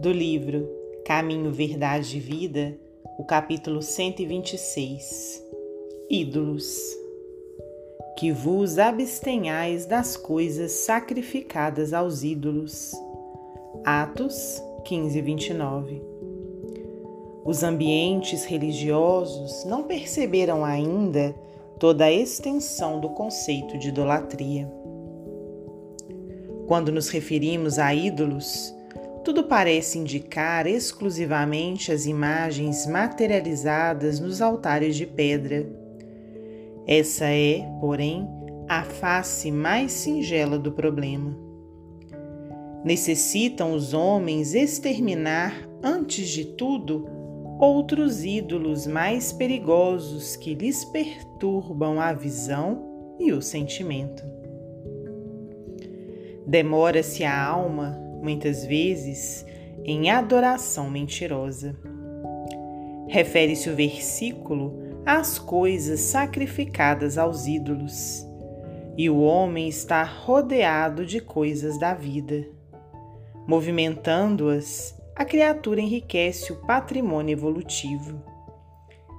do livro Caminho, Verdade e Vida, o capítulo 126 Ídolos. Que vos abstenhais das coisas sacrificadas aos ídolos. Atos 15, 29. Os ambientes religiosos não perceberam ainda toda a extensão do conceito de idolatria. Quando nos referimos a ídolos, tudo parece indicar exclusivamente as imagens materializadas nos altares de pedra. Essa é, porém, a face mais singela do problema. Necessitam os homens exterminar, antes de tudo, outros ídolos mais perigosos que lhes perturbam a visão e o sentimento. Demora-se a alma, muitas vezes, em adoração mentirosa. Refere-se o versículo às coisas sacrificadas aos ídolos, e o homem está rodeado de coisas da vida. Movimentando-as, a criatura enriquece o patrimônio evolutivo.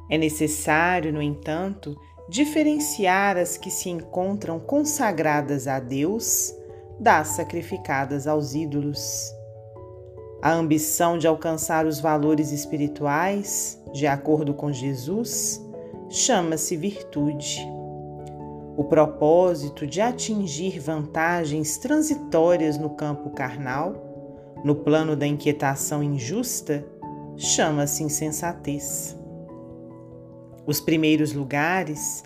É necessário, no entanto, diferenciar as que se encontram consagradas a Deus das sacrificadas aos ídolos. A ambição de alcançar os valores espirituais, de acordo com Jesus, chama-se virtude. O propósito de atingir vantagens transitórias no campo carnal, no plano da inquietação injusta, chama-se insensatez. Os primeiros lugares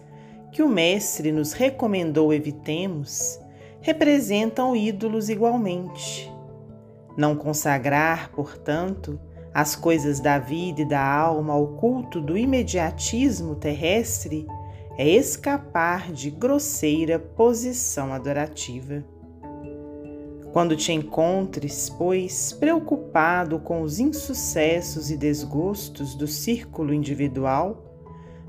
que o Mestre nos recomendou evitemos representam ídolos igualmente. Não consagrar, portanto, as coisas da vida e da alma ao culto do imediatismo terrestre é escapar de grosseira posição adorativa. Quando te encontres, pois, preocupado com os insucessos e desgostos do círculo individual,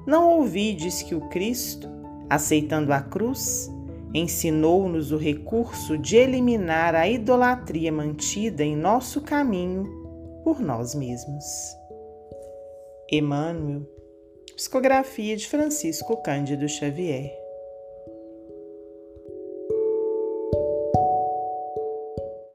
não ouvides que o Cristo, aceitando a cruz, ensinou-nos o recurso de eliminar a idolatria mantida em nosso caminho por nós mesmos. Emmanuel, Psicografia de Francisco Cândido Xavier